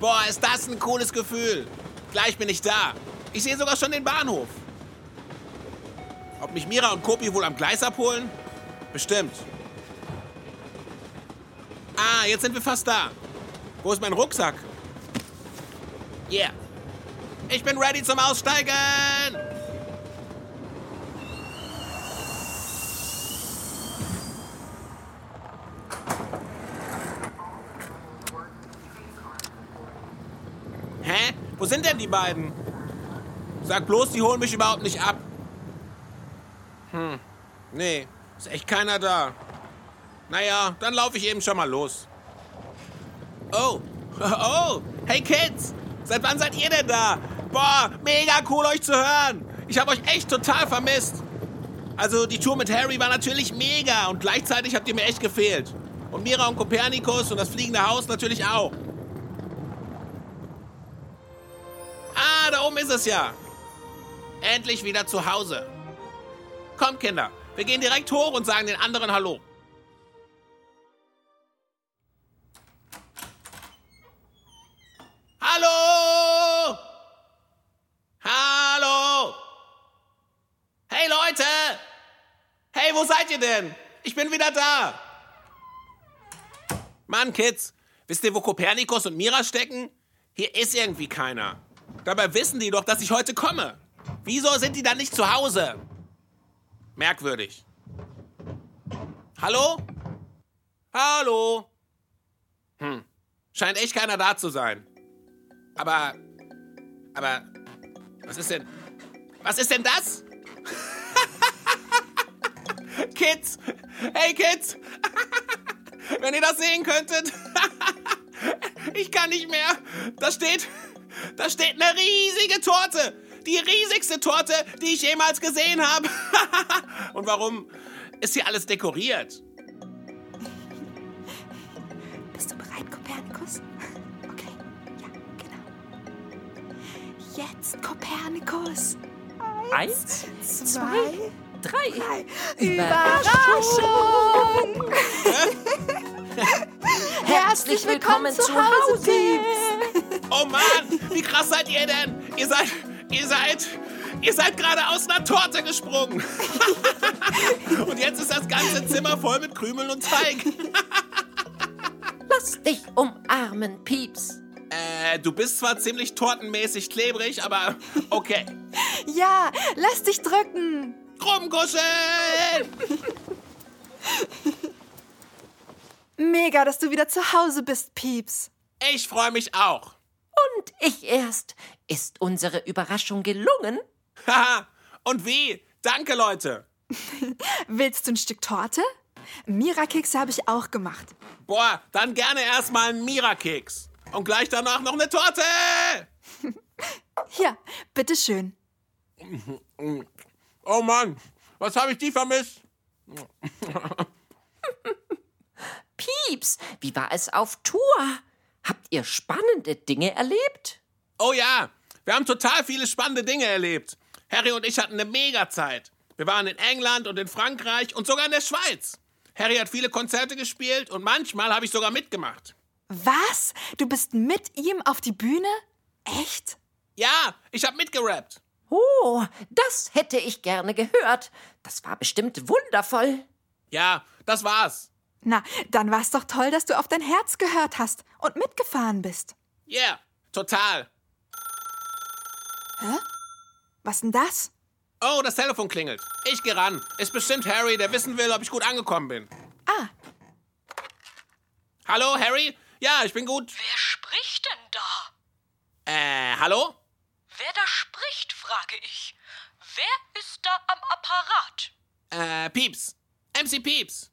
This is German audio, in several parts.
Boah, ist das ein cooles Gefühl. Gleich bin ich da. Ich sehe sogar schon den Bahnhof. Ob mich Mira und Kopi wohl am Gleis abholen? Bestimmt. Ah, jetzt sind wir fast da. Wo ist mein Rucksack? Yeah. Ich bin ready zum Aussteigen. Hä? Wo sind denn die beiden? Sag bloß, die holen mich überhaupt nicht ab. Hm. Nee, ist echt keiner da. Naja, dann laufe ich eben schon mal los. Oh. Oh. Hey Kids. Seit wann seid ihr denn da? Boah, mega cool euch zu hören. Ich habe euch echt total vermisst. Also die Tour mit Harry war natürlich mega und gleichzeitig habt ihr mir echt gefehlt. Und Mira und Kopernikus und das fliegende Haus natürlich auch. Da oben ist es ja. Endlich wieder zu Hause. Kommt, Kinder. Wir gehen direkt hoch und sagen den anderen Hallo. Hallo! Hallo! Hey Leute! Hey, wo seid ihr denn? Ich bin wieder da. Mann, Kids, wisst ihr, wo Kopernikus und Mira stecken? Hier ist irgendwie keiner. Dabei wissen die doch, dass ich heute komme. Wieso sind die dann nicht zu Hause? Merkwürdig. Hallo? Hallo? Hm. Scheint echt keiner da zu sein. Aber. Aber. Was ist denn. Was ist denn das? Kids! Hey Kids! Wenn ihr das sehen könntet! ich kann nicht mehr! Da steht. Da steht eine riesige Torte! Die riesigste Torte, die ich jemals gesehen habe! Und warum ist hier alles dekoriert? Bist du bereit, Kopernikus? Okay, ja, genau. Jetzt, Kopernikus. Eins, Zwei, drei. Überraschung! Herzlich willkommen zu Hause, Pieps. Oh Mann, wie krass seid ihr denn? Ihr seid, ihr seid, ihr seid gerade aus einer Torte gesprungen. Und jetzt ist das ganze Zimmer voll mit Krümeln und Teig. Lass dich umarmen, Pieps. Äh, du bist zwar ziemlich tortenmäßig klebrig, aber okay. Ja, lass dich drücken. Rumkuscheln! Mega, dass du wieder zu Hause bist, Pieps. Ich freue mich auch. Und ich erst. Ist unsere Überraschung gelungen? Haha, und wie? Danke, Leute. Willst du ein Stück Torte? Mirakekse habe ich auch gemacht. Boah, dann gerne erstmal einen Mira-Keks. Und gleich danach noch eine Torte! Hier, bitteschön. Oh Mann, was habe ich die vermisst? Pieps, wie war es auf Tour? Habt ihr spannende Dinge erlebt? Oh ja, wir haben total viele spannende Dinge erlebt. Harry und ich hatten eine Mega-Zeit. Wir waren in England und in Frankreich und sogar in der Schweiz. Harry hat viele Konzerte gespielt und manchmal habe ich sogar mitgemacht. Was? Du bist mit ihm auf die Bühne? Echt? Ja, ich habe mitgerappt. Oh, das hätte ich gerne gehört. Das war bestimmt wundervoll. Ja, das war's. Na, dann war's doch toll, dass du auf dein Herz gehört hast und mitgefahren bist. Yeah, total. Was denn das? Oh, das Telefon klingelt. Ich geh ran. Ist bestimmt Harry, der wissen will, ob ich gut angekommen bin. Ah, Hallo, Harry? Ja, ich bin gut. Wer spricht denn da? Äh, hallo? Wer da spricht, frage ich. Wer ist da am Apparat? Äh, Pieps. MC Pieps.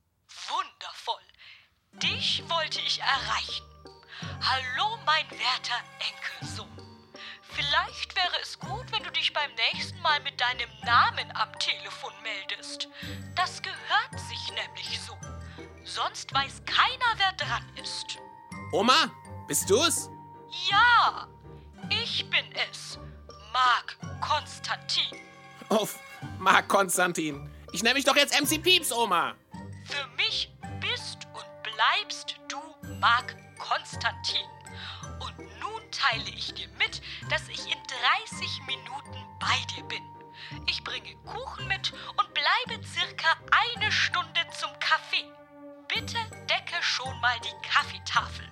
Wundervoll. Dich wollte ich erreichen. Hallo, mein werter Enkelsohn. Vielleicht wäre es gut, wenn du dich beim nächsten Mal mit deinem Namen am Telefon meldest. Das gehört sich nämlich so. Sonst weiß keiner, wer dran ist. Oma, bist du's? Ja, ich bin es. Marc Konstantin. Uff, Marc Konstantin. Ich nenne mich doch jetzt MC Pieps, Oma. Bleibst du Marc Konstantin. Und nun teile ich dir mit, dass ich in 30 Minuten bei dir bin. Ich bringe Kuchen mit und bleibe circa eine Stunde zum Kaffee. Bitte decke schon mal die Kaffeetafel.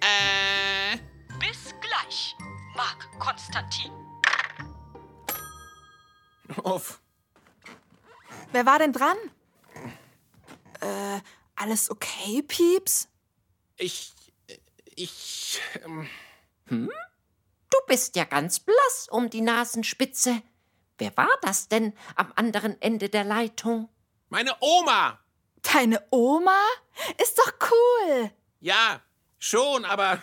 Äh, Bis gleich, Marc Konstantin. uff. Wer war denn dran? Äh, alles okay, Pieps? Ich, ich, ähm, Du bist ja ganz blass um die Nasenspitze. Wer war das denn am anderen Ende der Leitung? meine Oma. Deine Oma? Ist doch cool. Ja, schon, aber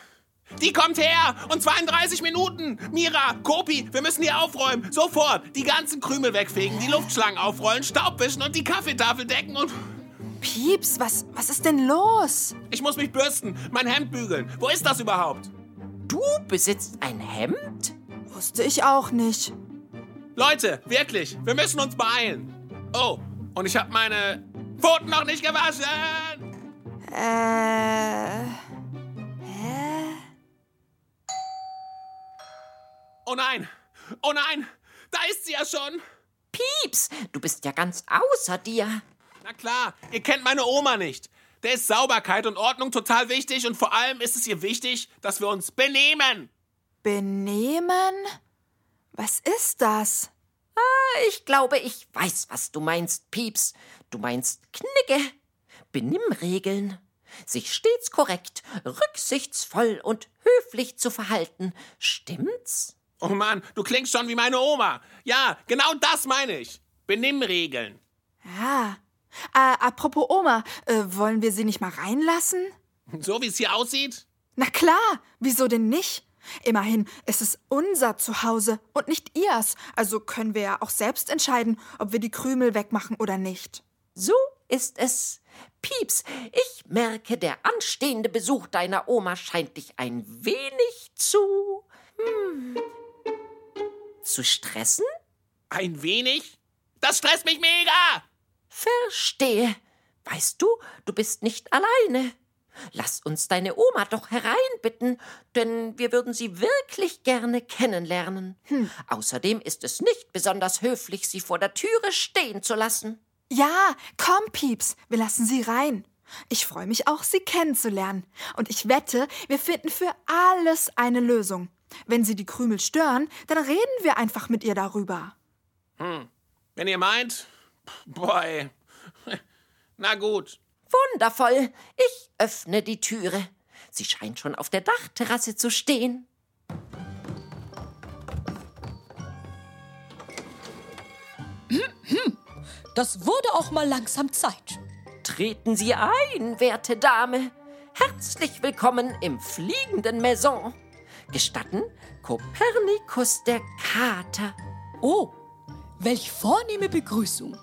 die kommt her und zwar in 30 Minuten. Mira, Kopi, wir müssen hier aufräumen. Sofort. Die ganzen Krümel wegfegen, die Luftschlangen aufrollen, Staub wischen und die Kaffeetafel decken und Pieps, was, was ist denn los? ich muss mich bürsten, mein Hemd bügeln. Wo ist das überhaupt? Du besitzt ein Hemd? Wusste ich auch nicht. Leute, wirklich, wir müssen uns beeilen. Oh, und ich habe meine Pfoten noch nicht gewaschen. Äh. Hä? Oh nein, oh nein, da ist sie ja schon. Pieps, du bist ja ganz außer dir. Na klar, ihr kennt meine Oma nicht. Der ist Sauberkeit und Ordnung total wichtig und vor allem ist es ihr wichtig, dass wir uns benehmen. Benehmen? Was ist das? Ich glaube, ich weiß, was du meinst, Pieps. Du meinst Knigge. Benimmregeln. Sich stets korrekt, rücksichtsvoll und höflich zu verhalten. Stimmt's? Oh Mann, du klingst schon wie meine Oma. Ja, genau das meine ich. Benimmregeln. Ja. Äh, apropos Oma, äh, wollen wir sie nicht mal reinlassen? So wie es hier aussieht? Na klar, wieso denn nicht? Immerhin ist es unser Zuhause und nicht ihrs, also können wir ja auch selbst entscheiden, ob wir die Krümel wegmachen oder nicht. So ist es. Pieps, ich merke, der anstehende Besuch deiner Oma scheint dich ein wenig zu. Hm, zu stressen? Ein wenig? Das stresst mich mega. Verstehe. Weißt du, du bist nicht alleine. Lass uns deine Oma doch hereinbitten, denn wir würden sie wirklich gerne kennenlernen. Außerdem ist es nicht besonders höflich, sie vor der Türe stehen zu lassen. Ja, komm, Pieps, wir lassen sie rein. Ich freue mich auch, sie kennenzulernen. Und ich wette, wir finden für alles eine Lösung. Wenn sie die Krümel stören, dann reden wir einfach mit ihr darüber. Wenn ihr meint, boy. Na gut. Wundervoll. Ich öffne die Türe. Sie scheint schon auf der Dachterrasse zu stehen. Das wurde auch mal langsam Zeit. Treten Sie ein, werte Dame. Herzlich willkommen im fliegenden Maison. Gestatten, Kopernikus der Kater. Oh, welch vornehme Begrüßung.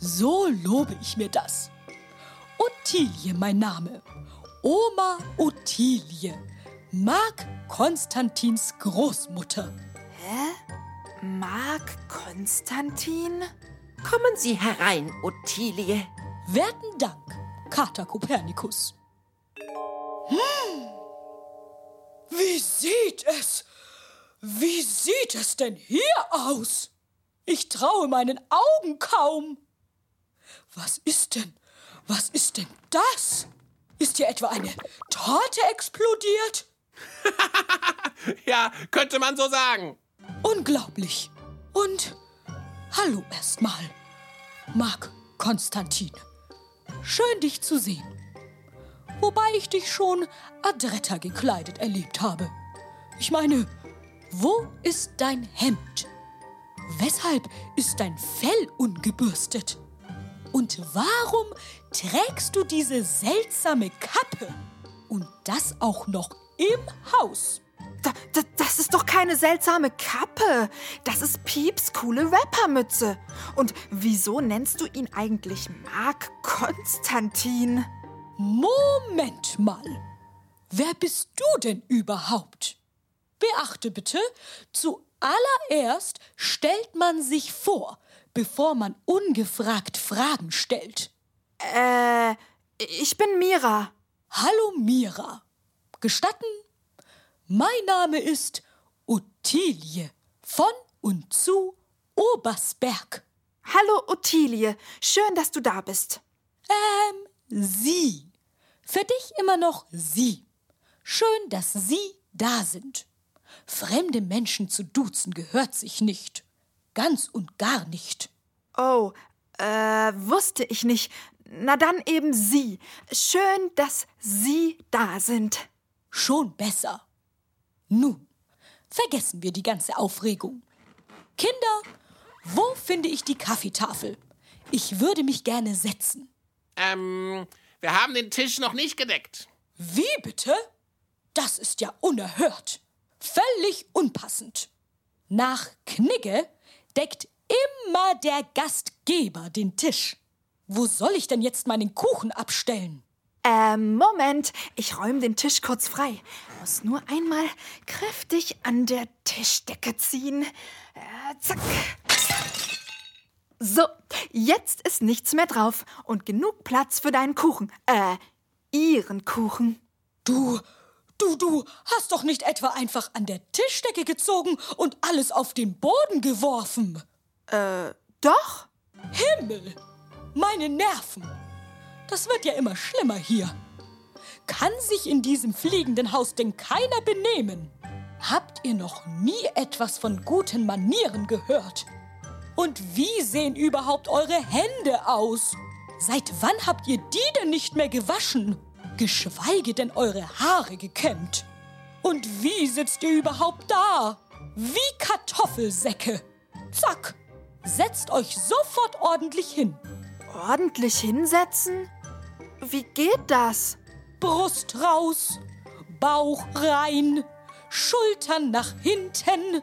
So lobe ich mir das. Ottilie mein Name. Oma Ottilie. Marc Konstantins Großmutter. Marc Konstantin? Kommen Sie herein, Ottilie. Werten Dank, Kater Kopernikus. Hm. Wie sieht es? Wie sieht es denn hier aus? Ich traue meinen Augen kaum. Was ist denn? Was ist denn das? Ist hier etwa eine Torte explodiert? Ja, könnte man so sagen. Unglaublich. Und hallo erstmal, Marc Konstantin. Schön dich zu sehen. Wobei ich dich schon adretter gekleidet erlebt habe. Ich meine, wo ist dein Hemd? Weshalb ist dein Fell ungebürstet? Und warum trägst du diese seltsame Kappe? Und das auch noch im Haus. Da, da, das ist doch keine seltsame Kappe. Das ist Pieps coole Rappermütze. Und wieso nennst du ihn eigentlich Mark Konstantin? Moment mal. Wer bist du denn überhaupt? Beachte bitte, zuallererst stellt man sich vor, bevor man ungefragt Fragen stellt. Äh, ich bin Mira. Hallo Mira. Gestatten? Mein Name ist Ottilie von und zu Obersberg. Hallo Ottilie, schön, dass du da bist. Ähm, Sie. Für dich immer noch Sie. Schön, dass Sie da sind. Fremde Menschen zu duzen gehört sich nicht. Ganz und gar nicht. Oh, äh, wusste ich nicht. Na dann eben Sie. Schön, dass Sie da sind. Schon besser. Nun, vergessen wir die ganze Aufregung. Kinder, wo finde ich die Kaffeetafel? Ich würde mich gerne setzen. Ähm, wir haben den Tisch noch nicht gedeckt. Wie bitte? Das ist ja unerhört. Völlig unpassend. Nach Knigge deckt immer der Gastgeber den Tisch. Wo soll ich denn jetzt meinen Kuchen abstellen? Ähm, Moment, ich räume den Tisch kurz frei. Muss nur einmal kräftig an der Tischdecke ziehen. Äh, zack. So, jetzt ist nichts mehr drauf und genug Platz für deinen Kuchen. Äh, ihren Kuchen. Du, du, du hast doch nicht etwa einfach an der Tischdecke gezogen und alles auf den Boden geworfen. Doch? Himmel! Meine Nerven! Das wird ja immer schlimmer hier. Kann sich in diesem fliegenden Haus denn keiner benehmen? Habt ihr noch nie etwas von guten Manieren gehört? Und wie sehen überhaupt eure Hände aus? Seit wann habt ihr die denn nicht mehr gewaschen? Geschweige denn eure Haare gekämmt? Und wie sitzt ihr überhaupt da? Wie Kartoffelsäcke. Zack! Setzt euch sofort ordentlich hin. Ordentlich hinsetzen? Wie geht das? Brust raus, Bauch rein, Schultern nach hinten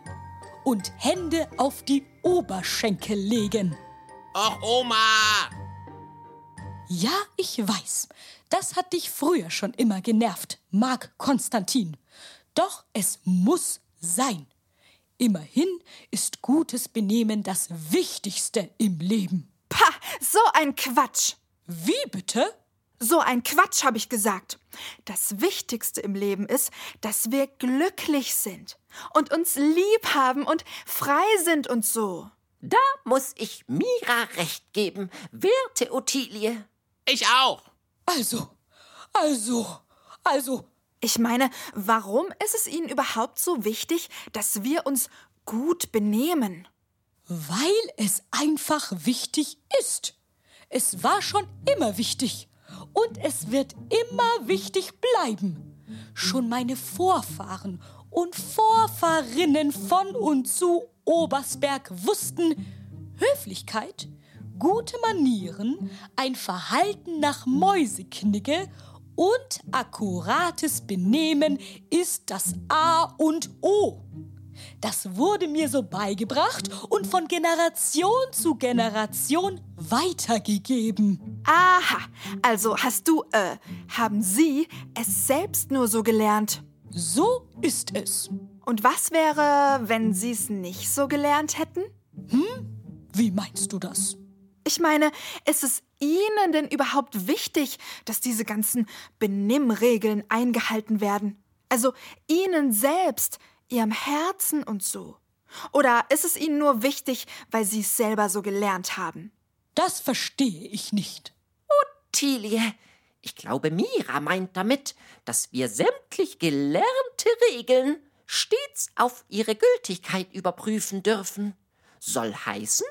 und Hände auf die Oberschenkel legen. Och, Oma! Ja, ich weiß, das hat dich früher schon immer genervt, Marc Konstantin. Doch es muss sein. Immerhin ist gutes Benehmen das Wichtigste im Leben. Pah, so ein Quatsch. Wie bitte? So ein Quatsch, habe ich gesagt. Das Wichtigste im Leben ist, dass wir glücklich sind und uns lieb haben und frei sind und so. Da muss ich Mira recht geben, werte Ottilie. Ich auch. Also, also, also, Ich meine, warum ist es Ihnen überhaupt so wichtig, dass wir uns gut benehmen? Weil es einfach wichtig ist. Es war schon immer wichtig. Und es wird immer wichtig bleiben. Schon meine Vorfahren und Vorfahrinnen von und zu Obersberg wussten, Höflichkeit, gute Manieren, ein Verhalten nach Mäuseknigge und akkurates Benehmen ist das A und O. Das wurde mir so beigebracht und von Generation zu Generation weitergegeben. Aha, also hast du, äh, haben Sie es selbst nur so gelernt? So ist es. Und was wäre, wenn Sie es nicht so gelernt hätten? Wie meinst du das? Ich meine, ist es Ihnen denn überhaupt wichtig, dass diese ganzen Benimmregeln eingehalten werden? Also Ihnen selbst, Ihrem Herzen und so? Oder ist es Ihnen nur wichtig, weil Sie es selber so gelernt haben? Das verstehe ich nicht. Ottilie, ich glaube, Mira meint damit, dass wir sämtlich gelernte Regeln stets auf ihre Gültigkeit überprüfen dürfen. Soll heißen,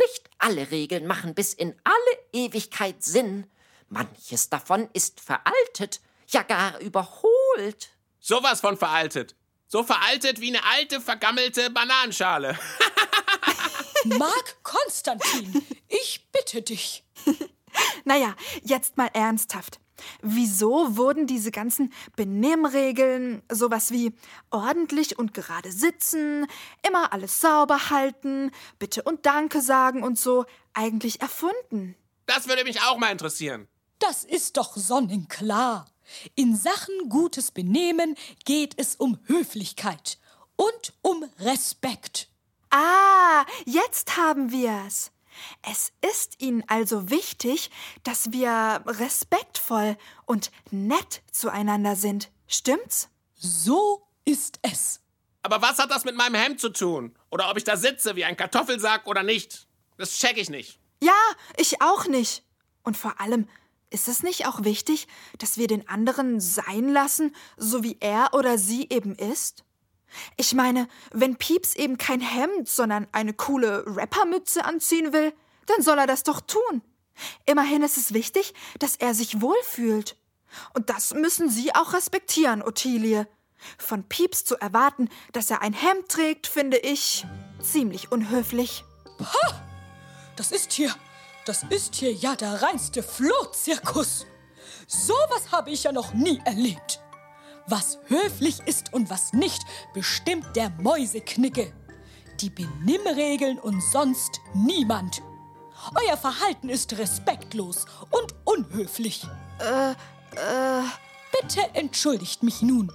nicht alle Regeln machen bis in alle Ewigkeit Sinn. Manches davon ist veraltet, ja gar überholt. Sowas von veraltet. So veraltet wie eine alte, vergammelte Bananenschale. Marc Konstantin, ich bitte dich. Naja, jetzt mal ernsthaft. Wieso wurden diese ganzen Benimmregeln, sowas wie ordentlich und gerade sitzen, immer alles sauber halten, bitte und danke sagen und so, eigentlich erfunden? Das würde mich auch mal interessieren. Das ist doch sonnenklar. In Sachen gutes Benehmen geht es um Höflichkeit und um Respekt. Ah, jetzt haben wir's. Es ist Ihnen also wichtig, dass wir respektvoll und nett zueinander sind. Stimmt's? So ist es. Aber was hat das mit meinem Hemd zu tun? Oder ob ich da sitze wie ein Kartoffelsack oder nicht? Das check ich nicht. Ja, ich auch nicht. Und vor allem, ist es nicht auch wichtig, dass wir den anderen sein lassen, so wie er oder sie eben ist? Ich meine, wenn Pieps eben kein Hemd, sondern eine coole Rappermütze anziehen will, dann soll er das doch tun. Immerhin ist es wichtig, dass er sich wohlfühlt. Und das müssen Sie auch respektieren, Ottilie. Von Pieps zu erwarten, dass er ein Hemd trägt, finde ich ziemlich unhöflich. Ha! Das ist hier, das ist hier ja der reinste Flohzirkus. Sowas habe ich ja noch nie erlebt. Was höflich ist und was nicht, bestimmt der Mäuseknicke. Die Benimmregeln und sonst niemand. Euer Verhalten ist respektlos und unhöflich. Äh, äh, Bitte entschuldigt mich nun.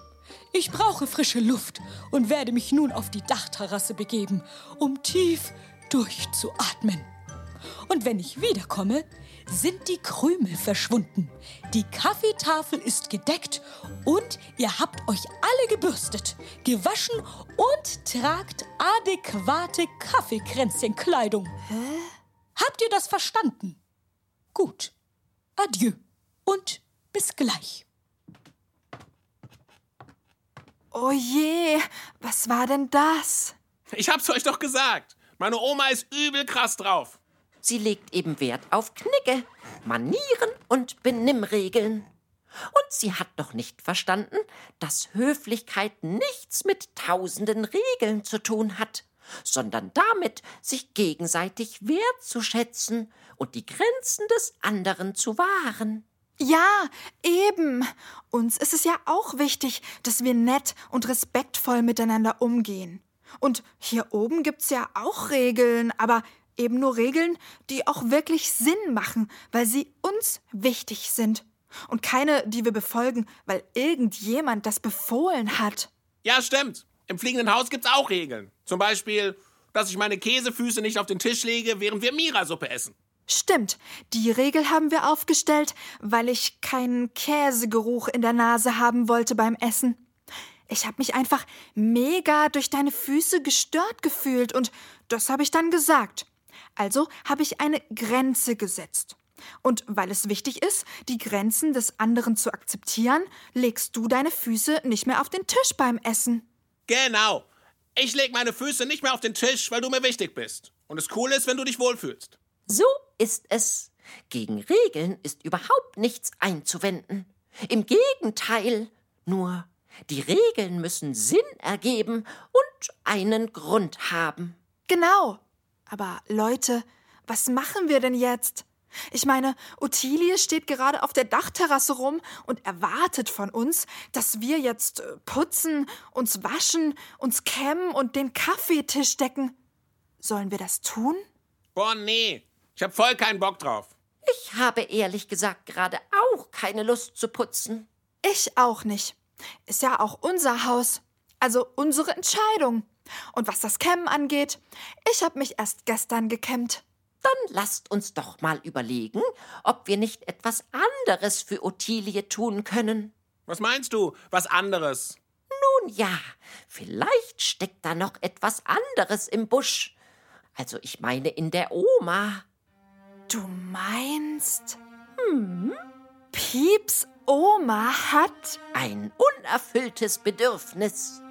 Ich brauche frische Luft und werde mich nun auf die Dachterrasse begeben, um tief durchzuatmen. Und wenn ich wiederkomme, sind die Krümel verschwunden. Die Kaffeetafel ist gedeckt und ihr habt euch alle gebürstet, gewaschen und tragt adäquate Kaffeekränzchenkleidung. Hä? Habt ihr das verstanden? Gut. Adieu und bis gleich. oh je, was war denn das? Ich hab's euch doch gesagt. Meine Oma ist übel krass drauf. Sie legt eben Wert auf Knicke, Manieren und Benimmregeln. Und sie hat noch nicht verstanden, dass Höflichkeit nichts mit tausenden Regeln zu tun hat, sondern damit, sich gegenseitig wertzuschätzen und die Grenzen des anderen zu wahren. Ja, eben. Uns ist es ja auch wichtig, dass wir nett und respektvoll miteinander umgehen. Und hier oben gibt's ja auch Regeln, aber eben nur Regeln, die auch wirklich Sinn machen, weil sie uns wichtig sind. Und keine, die wir befolgen, weil irgendjemand das befohlen hat. Ja, stimmt. Im fliegenden Haus gibt's auch Regeln. Zum Beispiel, dass ich meine Käsefüße nicht auf den Tisch lege, während wir Mira-Suppe essen. Stimmt, die Regel haben wir aufgestellt, weil ich keinen Käsegeruch in der Nase haben wollte beim Essen. Ich habe mich einfach mega durch deine Füße gestört gefühlt und das habe ich dann gesagt. Also habe ich eine Grenze gesetzt. Und weil es wichtig ist, die Grenzen des anderen zu akzeptieren, legst du deine Füße nicht mehr auf den Tisch beim Essen. Genau. Ich leg meine Füße nicht mehr auf den Tisch, weil du mir wichtig bist. Und es cool ist, wenn du dich wohlfühlst. So ist es. Gegen Regeln ist überhaupt nichts einzuwenden. Im Gegenteil, nur die Regeln müssen Sinn ergeben und einen Grund haben. Genau. Aber Leute, was machen wir denn jetzt? Ich meine, Ottilie steht gerade auf der Dachterrasse rum und erwartet von uns, dass wir jetzt äh, putzen, uns waschen, uns kämmen und den Kaffeetisch decken. Sollen wir das tun? Boah, nee. Ich hab voll keinen Bock drauf. Ich habe ehrlich gesagt gerade auch keine Lust zu putzen. Ich auch nicht. Ist ja auch unser Haus. Also unsere Entscheidung. Und was das Kämmen angeht, ich habe mich erst gestern gekämmt. Dann lasst uns doch mal überlegen, ob wir nicht etwas anderes für Ottilie tun können. Was meinst du? Was anderes? Nun ja, vielleicht steckt da noch etwas anderes im Busch. Also ich meine in der Oma. Du meinst? Hm? Pieps Oma hat. Ein unerfülltes Bedürfnis.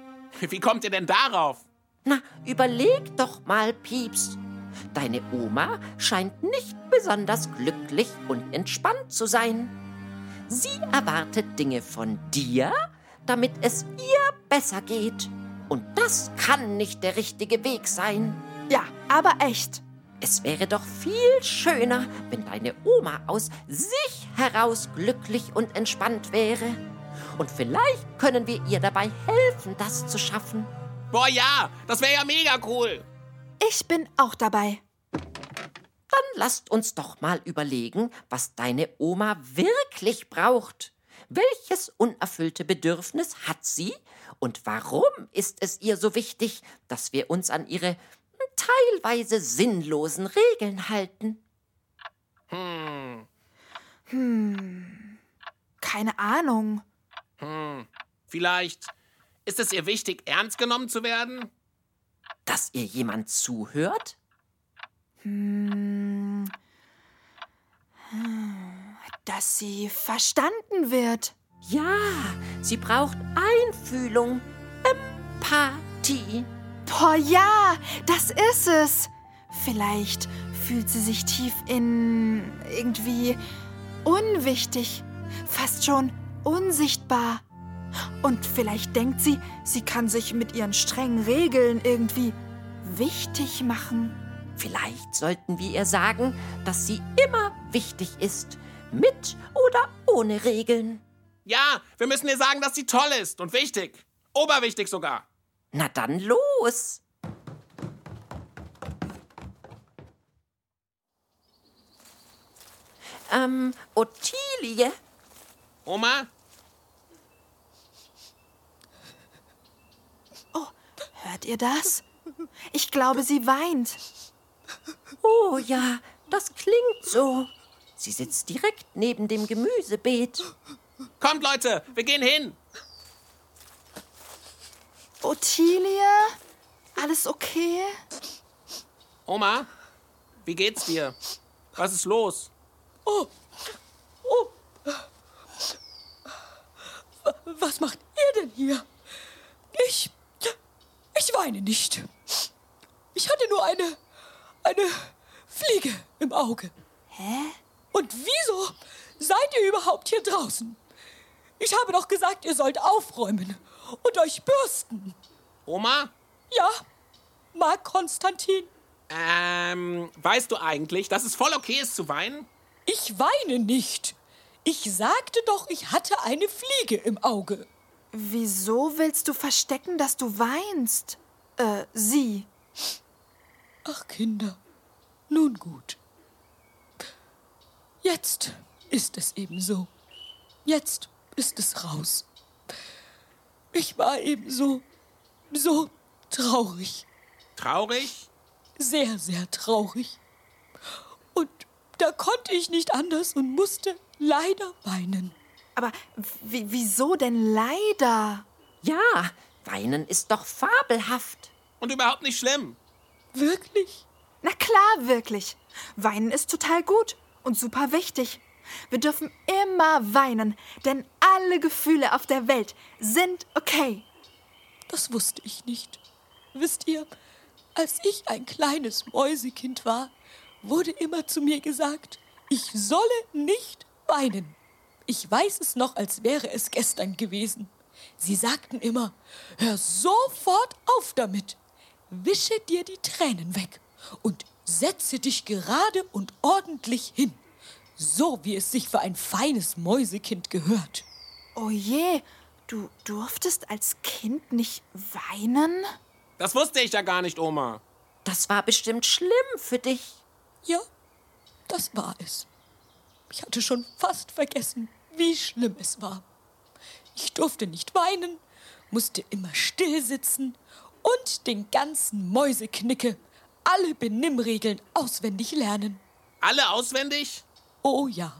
Wie kommt ihr denn darauf? Na, überleg doch mal, Pieps. Deine Oma scheint nicht besonders glücklich und entspannt zu sein. Sie erwartet Dinge von dir, damit es ihr besser geht. Und das kann nicht der richtige Weg sein. Ja, aber echt. Es wäre doch viel schöner, wenn deine Oma aus sich heraus glücklich und entspannt wäre. Und vielleicht können wir ihr dabei helfen, das zu schaffen. Boah, ja, das wäre ja mega cool. Ich bin auch dabei. Dann lasst uns doch mal überlegen, was deine Oma wirklich braucht. Welches unerfüllte Bedürfnis hat sie und warum ist es ihr so wichtig, dass wir uns an ihre teilweise sinnlosen Regeln halten? Hm, Keine Ahnung. vielleicht ist es ihr wichtig, ernst genommen zu werden? Dass ihr jemand zuhört? Dass sie verstanden wird. Ja, sie braucht Einfühlung, Empathie. Boah, ja, das ist es. Vielleicht fühlt sie sich tief in irgendwie unwichtig, fast schon unsichtbar. Und vielleicht denkt sie, sie kann sich mit ihren strengen Regeln irgendwie wichtig machen. Vielleicht sollten wir ihr sagen, dass sie immer wichtig ist, mit oder ohne Regeln. Ja, wir müssen ihr sagen, dass sie toll ist und wichtig. Oberwichtig sogar. Na dann los! Ähm, Ottilie, Oma? Hört ihr das? Ich glaube, sie weint. oh ja, das klingt so. Sie sitzt direkt neben dem Gemüsebeet. Kommt, Leute, wir gehen hin. Ottilie? Alles okay? Oma, wie geht's dir? Was ist los? Was macht ihr denn. Ich weine nicht. Ich hatte nur eine. eine Fliege im Auge. Hä? Und wieso seid ihr überhaupt hier draußen? Ich habe doch gesagt, ihr sollt aufräumen und euch bürsten. Oma? Ja, Marc Konstantin, Ähm, weißt du eigentlich, dass es voll okay ist zu weinen? ich weine nicht. Ich sagte doch, ich hatte eine Fliege im Auge. Wieso willst du verstecken, dass du weinst? Äh, sie. Ach, Kinder, nun gut. Jetzt ist es eben so. Jetzt ist es raus. Ich war eben so, so traurig. Traurig? Sehr, sehr traurig. Und da konnte ich nicht anders und musste leider weinen. Aber wieso denn leider? Ja, weinen ist doch fabelhaft. Und überhaupt nicht schlimm. Wirklich? Na klar, wirklich. Weinen ist total gut und super wichtig. Wir dürfen immer weinen, denn alle Gefühle auf der Welt sind okay. Das wusste ich nicht. Wisst ihr, als ich ein kleines Mäusekind war, wurde immer zu mir gesagt, ich solle nicht weinen. Ich weiß es noch, als wäre es gestern gewesen. Sie sagten immer, hör sofort auf damit. Wische dir die Tränen weg und setze dich gerade und ordentlich hin. So wie es sich für ein feines Mäusekind gehört. Oh je, du durftest als Kind nicht weinen? Das wusste ich ja gar nicht, Oma. Das war bestimmt schlimm für dich. Ja, das war es. Ich hatte schon fast vergessen, wie schlimm es war. Ich durfte nicht weinen, musste immer still sitzen und den ganzen Mäuseknicke alle Benimmregeln auswendig lernen. Alle auswendig? Oh ja,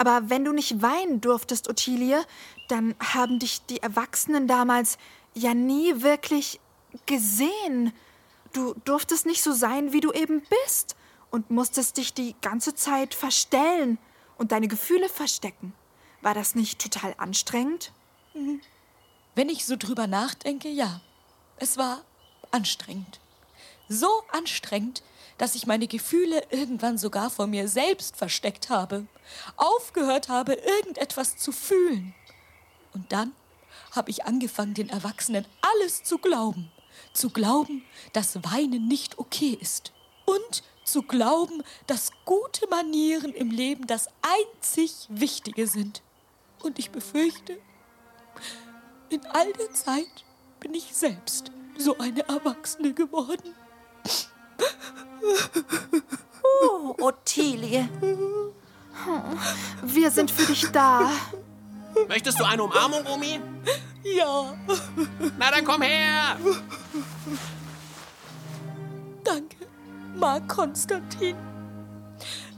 Aber wenn du nicht weinen durftest, Ottilie, dann haben dich die Erwachsenen damals ja nie wirklich gesehen. Du durftest nicht so sein, wie du eben bist und musstest dich die ganze Zeit verstellen und deine Gefühle verstecken. War das nicht total anstrengend? Wenn ich so drüber nachdenke, ja, es war anstrengend. So anstrengend, dass ich meine Gefühle irgendwann sogar vor mir selbst versteckt habe, aufgehört habe, irgendetwas zu fühlen. Und dann habe ich angefangen, den Erwachsenen alles zu glauben. Zu glauben, dass Weinen nicht okay ist. und zu glauben, dass gute Manieren im Leben das einzig Wichtige sind. Und ich befürchte, in all der Zeit bin ich selbst so eine Erwachsene geworden. Oh, Ottilie. Wir sind für dich da. Möchtest du eine Umarmung, Omi? Ja, Na, dann komm her. danke, Mark Konstantin.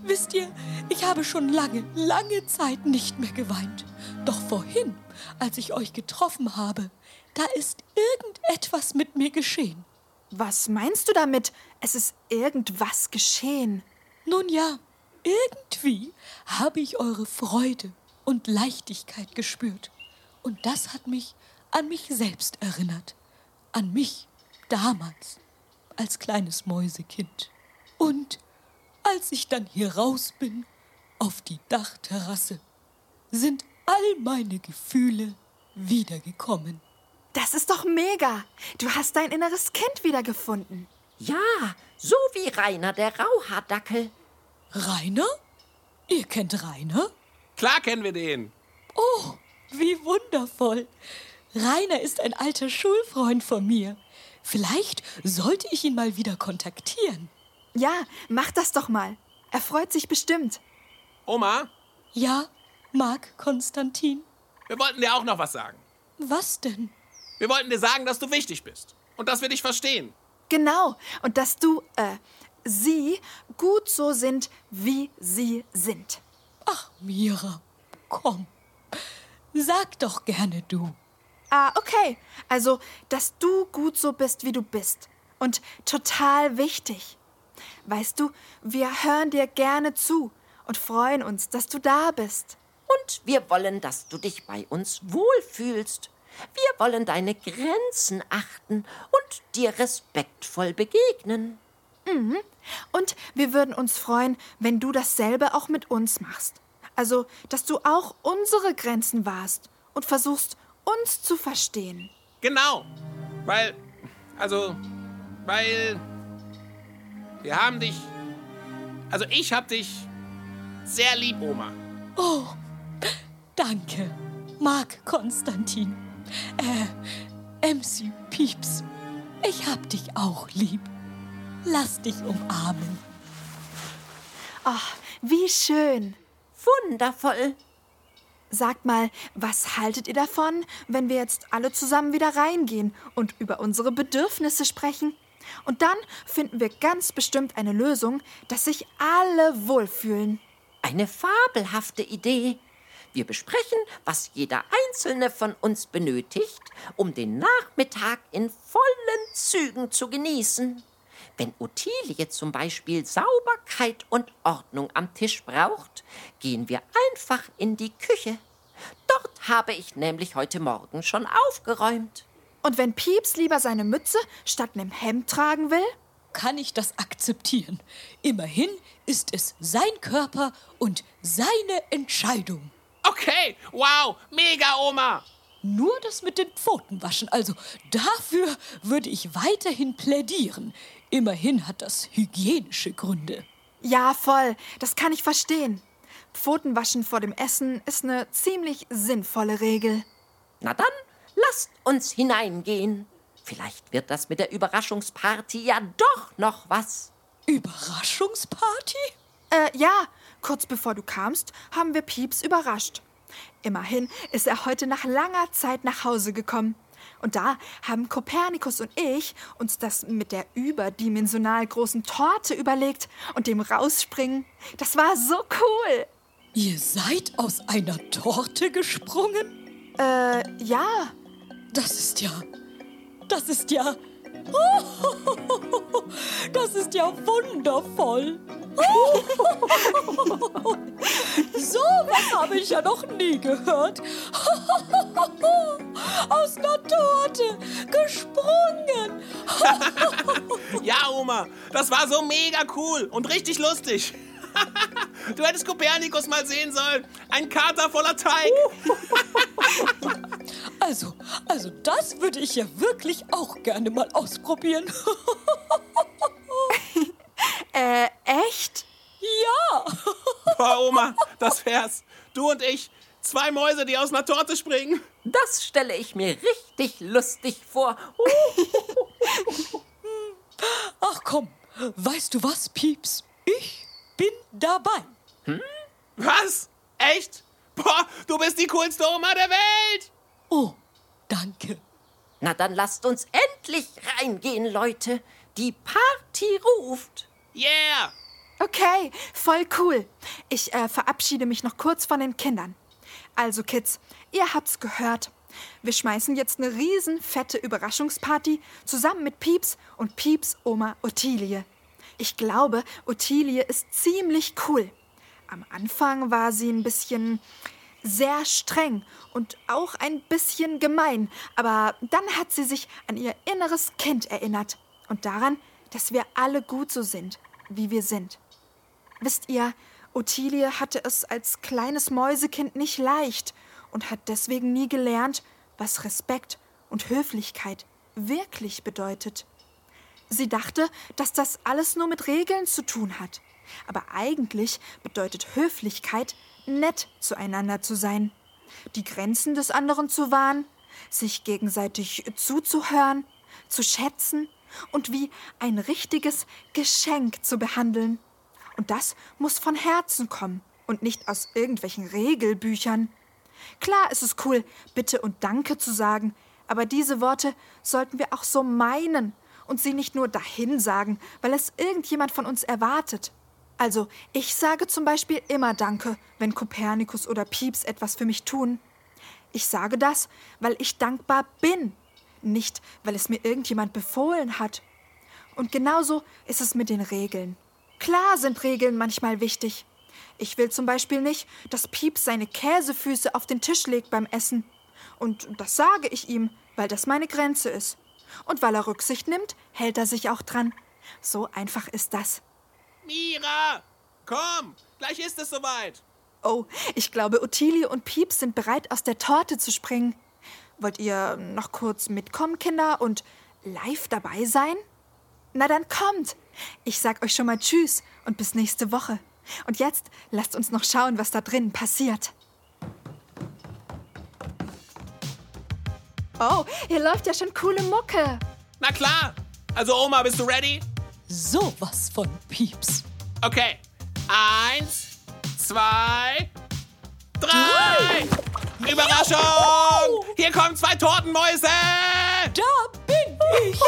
Wisst ihr, ich habe schon lange, lange Zeit nicht mehr geweint. Doch vorhin, als ich euch getroffen habe, da ist irgendetwas mit mir geschehen. Was meinst du damit? Es ist irgendwas geschehen. Nun ja, irgendwie habe ich eure Freude und Leichtigkeit gespürt. Und das hat mich an mich selbst erinnert. An mich damals, als kleines Mäusekind. Und als ich dann hier raus bin, auf die Dachterrasse, sind all meine Gefühle wiedergekommen. Das ist doch mega. Du hast dein inneres Kind wiedergefunden. Ja, so wie Rainer der Rauhaardackel. Rainer? Ihr kennt Rainer? Klar kennen wir den. Oh, wie wundervoll. Rainer ist ein alter Schulfreund von mir. Vielleicht sollte ich ihn mal wieder kontaktieren. Ja, mach das doch mal. Er freut sich bestimmt. Oma, Ja, Marc Konstantin. wir wollten dir auch noch was sagen. Was denn? Wir wollten dir sagen, dass du wichtig bist. Und dass wir dich verstehen. Genau. Und dass du, äh, sie gut so sind, wie sie sind. Ach, Mira, komm. Sag doch gerne du. Ah, okay. Also, dass du gut so bist, wie du bist. Und total wichtig. Weißt du, wir hören dir gerne zu und freuen uns, dass du da bist. Und wir wollen, dass du dich bei uns wohlfühlst. Wir wollen deine Grenzen achten und dir respektvoll begegnen. Und wir würden uns freuen, wenn du dasselbe auch mit uns machst. Also, dass du auch unsere Grenzen wahrst und versuchst, uns zu verstehen. Genau. Weil, also, weil wir haben dich, also ich hab dich sehr lieb, Oma. Oh, danke, Marc Konstantin. Äh, MC Pieps, ich hab dich auch lieb. Lass dich umarmen. Ach, wie schön. Wundervoll. Sagt mal, was haltet ihr davon, wenn wir jetzt alle zusammen wieder reingehen und über unsere Bedürfnisse sprechen? Und dann finden wir ganz bestimmt eine Lösung, dass sich alle wohlfühlen. Eine fabelhafte Idee. Wir besprechen, was jeder einzelne von uns benötigt, um den Nachmittag in vollen Zügen zu genießen. Wenn Ottilie zum Beispiel Sauberkeit und Ordnung am Tisch braucht, gehen wir einfach in die Küche. Dort habe ich nämlich heute Morgen schon aufgeräumt. Und wenn Pieps lieber seine Mütze statt einem Hemd tragen will? Kann ich das akzeptieren? Immerhin ist es sein Körper und seine Entscheidung. Okay, wow, mega, Oma. Nur das mit den Pfoten waschen. Also dafür würde ich weiterhin plädieren. Immerhin hat das hygienische Gründe. Ja, voll. Das kann ich verstehen. Pfotenwaschen vor dem Essen ist eine ziemlich sinnvolle Regel. Na dann, lasst uns hineingehen. Vielleicht wird das mit der Überraschungsparty ja doch noch was. Überraschungsparty? Äh, ja, kurz bevor du kamst, haben wir Pieps überrascht. Immerhin ist er heute nach langer Zeit nach Hause gekommen. Und da haben Kopernikus und ich uns das mit der überdimensional großen Torte überlegt und dem Rausspringen. Das war so cool. Ihr seid aus einer Torte gesprungen? Äh, ja. Das ist ja. Das ist ja. Das ist ja wundervoll. So was habe ich ja noch nie gehört. Aus einer Torte gesprungen. Ja, Oma, das war so mega cool und richtig lustig. Du hättest Kopernikus mal sehen sollen. Ein Kater voller Teig. Also, also das würde ich ja wirklich auch gerne mal ausprobieren. Äh, echt? Ja. Boah, Oma, das wär's. Du und ich, zwei Mäuse, die aus einer Torte springen. Das stelle ich mir richtig lustig vor. Ach komm, weißt du was, Pieps? Ich bin dabei. Was? Echt? Boah, du bist die coolste Oma der Welt. Oh, danke. Na dann lasst uns endlich reingehen, Leute. Die Party ruft. Yeah. Okay, voll cool. Ich äh, verabschiede mich noch kurz von den Kindern. Also, Kids, ihr habt's gehört. Wir schmeißen jetzt eine riesen fette Überraschungsparty zusammen mit Pieps und Pieps Oma Ottilie. Ich glaube, Ottilie ist ziemlich cool. Am Anfang war sie ein bisschen sehr streng und auch ein bisschen gemein, aber dann hat sie sich an ihr inneres Kind erinnert und daran, dass wir alle gut so sind, wie wir sind. Wisst ihr, Ottilie hatte es als kleines Mäusekind nicht leicht und hat deswegen nie gelernt, was Respekt und Höflichkeit wirklich bedeutet. Sie dachte, dass das alles nur mit Regeln zu tun hat. Aber eigentlich bedeutet Höflichkeit, nett zueinander zu sein, die Grenzen des anderen zu wahren, sich gegenseitig zuzuhören, zu schätzen und wie ein richtiges Geschenk zu behandeln. Und das muss von Herzen kommen und nicht aus irgendwelchen Regelbüchern. Klar ist es cool, Bitte und Danke zu sagen, aber diese Worte sollten wir auch so meinen und sie nicht nur dahin sagen, weil es irgendjemand von uns erwartet. Also, ich sage zum Beispiel immer Danke, wenn Kopernikus oder Pieps etwas für mich tun. Ich sage das, weil ich dankbar bin, nicht weil es mir irgendjemand befohlen hat. Und genauso ist es mit den Regeln. Klar sind Regeln manchmal wichtig. Ich will zum Beispiel nicht, dass Pieps seine Käsefüße auf den Tisch legt beim Essen. Und das sage ich ihm, weil das meine Grenze ist. Und weil er Rücksicht nimmt, hält er sich auch dran. So einfach ist das. Mira, komm, gleich ist es soweit. Oh, ich glaube, Ottilie und Pieps sind bereit, aus der Torte zu springen. Wollt ihr noch kurz mitkommen, Kinder, und live dabei sein? Na dann kommt. Ich sag euch schon mal Tschüss und bis nächste Woche. Und jetzt lasst uns noch schauen, was da drinnen passiert. Oh, hier läuft ja schon coole Mucke. Na klar. Also Oma, bist du ready? Sowas von Pieps. Okay. Eins, zwei, drei. Überraschung! Hier kommen zwei Tortenmäuse! Da bin ich.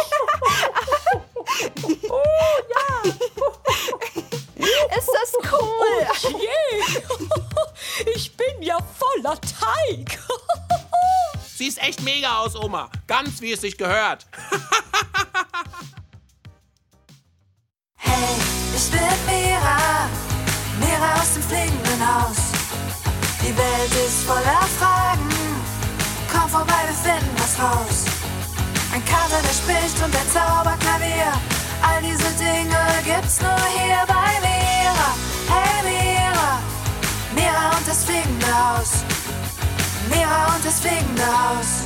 Ist das cool? Je. Ich bin ja voller Teig. Siehst echt mega aus, Oma. Ganz wie es sich gehört. Hey, ich bin Mira, Mira aus dem fliegenden Haus. Die Welt ist voller Fragen, komm vorbei, wir finden was raus. Ein Kater, der spricht und der Zauberklavier, all diese Dinge gibt's nur hier bei Mira. Hey Mira, Mira und das fliegende Haus. Mira und das fliegende Haus.